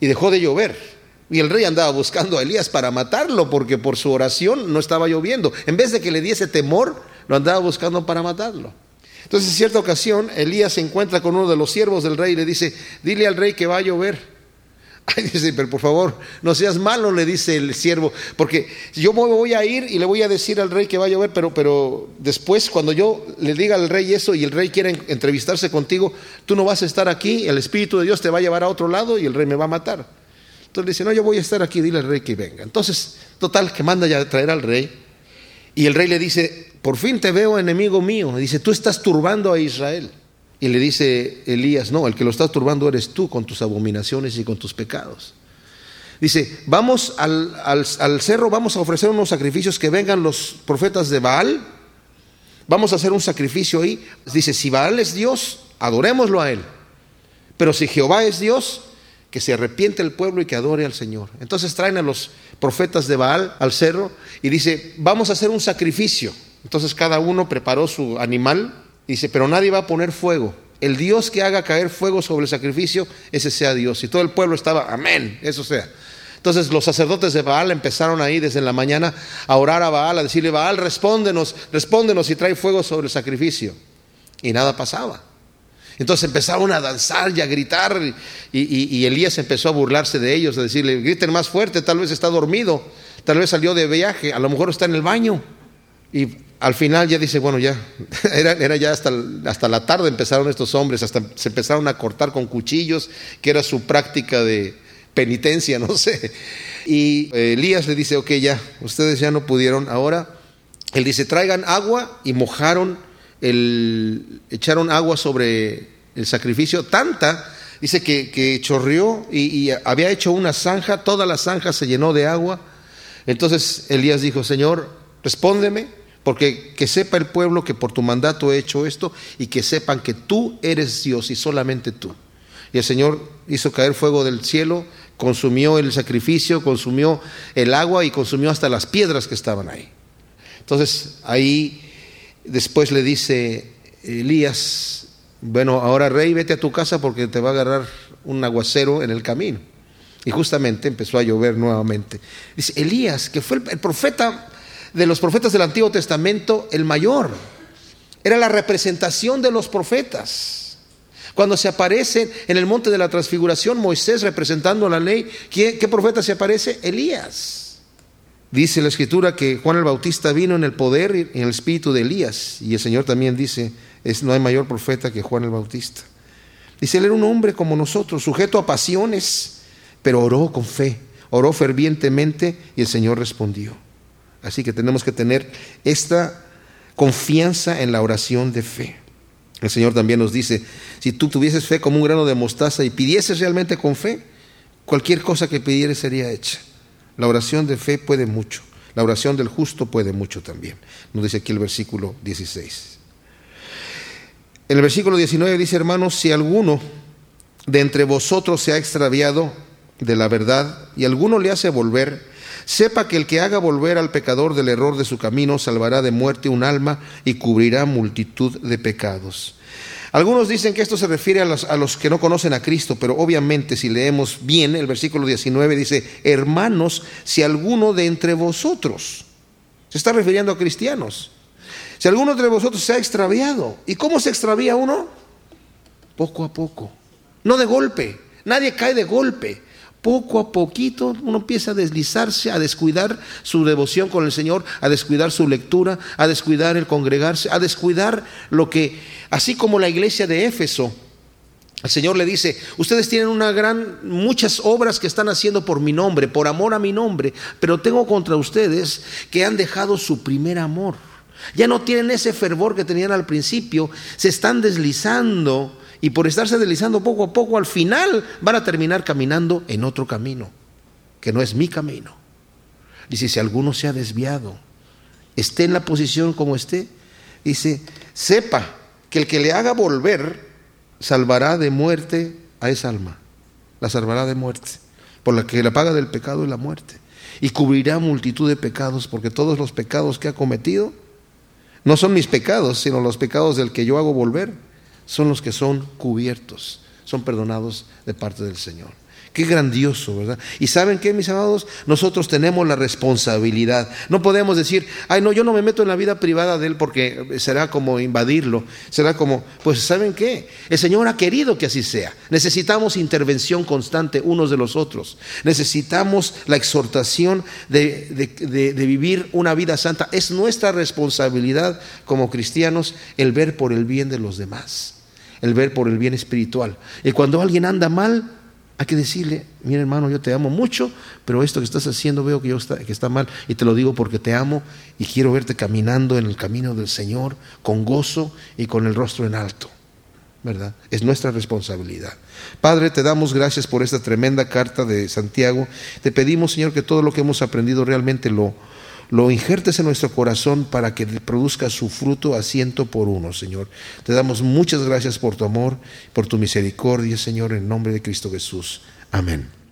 Speaker 1: Y dejó de llover. Y el rey andaba buscando a Elías para matarlo porque por su oración no estaba lloviendo. En vez de que le diese temor, lo andaba buscando para matarlo. Entonces, en cierta ocasión, Elías se encuentra con uno de los siervos del rey y le dice, dile al rey que va a llover. Ay, dice, pero por favor, no seas malo, le dice el siervo, porque yo voy a ir y le voy a decir al rey que va a llover, pero, pero después cuando yo le diga al rey eso y el rey quiere entrevistarse contigo, tú no vas a estar aquí, el Espíritu de Dios te va a llevar a otro lado y el rey me va a matar. Entonces dice, no, yo voy a estar aquí, dile al rey que venga. Entonces, total, que manda ya a traer al rey. Y el rey le dice, por fin te veo enemigo mío. dice, tú estás turbando a Israel. Y le dice Elías, no, el que lo está turbando eres tú con tus abominaciones y con tus pecados. Dice, vamos al, al, cerro, vamos a ofrecer unos sacrificios que vengan los profetas de Baal. Vamos a hacer un sacrificio ahí. Dice, si Baal es Dios, adorémoslo a él. Pero si Jehová es Dios, que se arrepiente el pueblo y que adore al Señor. Entonces traen a los profetas de Baal al cerro y dice, vamos a hacer un sacrificio. Entonces cada uno preparó su animal Dice, pero nadie va a poner fuego. El Dios que haga caer fuego sobre el sacrificio, ese sea Dios. Y todo el pueblo estaba, amén, eso sea. Entonces los sacerdotes de Baal empezaron ahí desde la mañana a orar a Baal, a decirle, Baal, respóndenos, respóndenos y trae fuego sobre el sacrificio. Y nada pasaba. Entonces empezaron a danzar y a gritar y, Elías empezó a burlarse de ellos, a decirle, griten más fuerte, tal vez está dormido, tal vez salió de viaje, a lo mejor está en el baño. Y al final ya dice, bueno, ya, era, ya hasta, hasta la tarde empezaron estos hombres, hasta se empezaron a cortar con cuchillos, que era su práctica de penitencia, no sé. Y eh, Elías le dice, ok, ya, ustedes ya no pudieron, ahora, él dice, traigan agua y mojaron, el, echaron agua sobre el sacrificio, tanta, dice que, chorrió y, y había hecho una zanja, toda la zanja se llenó de agua. Entonces Elías dijo, Señor, respóndeme porque que sepa el pueblo que por tu mandato he hecho esto y que sepan que tú eres Dios y solamente tú. Y el Señor hizo caer fuego del cielo, consumió el sacrificio, consumió el agua y consumió hasta las piedras que estaban ahí. Entonces ahí después le dice Elías, bueno, ahora rey, vete a tu casa porque te va a agarrar un aguacero en el camino. Y justamente empezó a llover nuevamente. Dice, Elías, que fue el profeta de los profetas del Antiguo Testamento el mayor. Era la representación de los profetas. Cuando se aparece en el monte de la transfiguración Moisés representando la ley, ¿qué, profeta se aparece? Elías. Dice la escritura que Juan el Bautista vino en el poder y en el espíritu de Elías. Y el Señor también dice, es, no hay mayor profeta que Juan el Bautista. Dice, él era un hombre como nosotros, sujeto a pasiones, pero oró con fe, oró fervientemente y el Señor respondió. Así que tenemos que tener esta confianza en la oración de fe. El Señor también nos dice, si tú tuvieses fe como un grano de mostaza y pidieses realmente con fe, cualquier cosa que pidieres sería hecha. La oración de fe puede mucho. La oración del justo puede mucho también. Nos dice aquí el versículo 16. En el versículo 19 dice, hermanos, si alguno de entre vosotros se ha extraviado de la verdad y alguno le hace volver, sepa que el que haga volver al pecador del error de su camino salvará de muerte un alma y cubrirá multitud de pecados. Algunos dicen que esto se refiere a los, a los, que no conocen a Cristo, pero obviamente si leemos bien el versículo 19 dice, hermanos, si alguno de entre vosotros, se está refiriendo a cristianos, si alguno de vosotros se ha extraviado, ¿y cómo se extravía uno? Poco a poco, no de golpe, nadie cae de golpe, poco a poquito uno empieza a deslizarse, a descuidar su devoción con el Señor, a descuidar su lectura, a descuidar el congregarse, a descuidar lo que, así como la iglesia de Éfeso, el Señor le dice, ustedes tienen una gran, muchas obras que están haciendo por mi nombre, por amor a mi nombre, pero tengo contra ustedes que han dejado su primer amor. Ya no tienen ese fervor que tenían al principio, se están deslizando y por estarse deslizando poco a poco, al final van a terminar caminando en otro camino, que no es mi camino. Dice, si alguno se ha desviado, esté en la posición como esté, dice, sepa que el que le haga volver salvará de muerte a esa alma, la salvará de muerte, por la que la paga del pecado y la muerte, y cubrirá multitud de pecados, porque todos los pecados que ha cometido no son mis pecados, sino los pecados del que yo hago volver son los que son cubiertos, son perdonados de parte del Señor. Qué grandioso, ¿verdad? Y saben qué, mis amados, nosotros tenemos la responsabilidad. No podemos decir, ay, no, yo no me meto en la vida privada de él porque será como invadirlo, será como, pues, ¿saben qué? El Señor ha querido que así sea. Necesitamos intervención constante unos de los otros. Necesitamos la exhortación de, de, de vivir una vida santa. Es nuestra responsabilidad como cristianos el ver por el bien de los demás, el ver por el bien espiritual. Y cuando alguien anda mal, hay que decirle, mira hermano, yo te amo mucho, pero esto que estás haciendo veo que, que está mal y te lo digo porque te amo y quiero verte caminando en el camino del Señor con gozo y con el rostro en alto. ¿Verdad? Es nuestra responsabilidad. Padre, te damos gracias por esta tremenda carta de Santiago. Te pedimos, Señor, que todo lo que hemos aprendido realmente lo, lo injertes en nuestro corazón para que produzca su fruto a ciento por uno, Señor. Te damos muchas gracias por tu amor, por tu misericordia, Señor, en nombre de Cristo Jesús. Amén.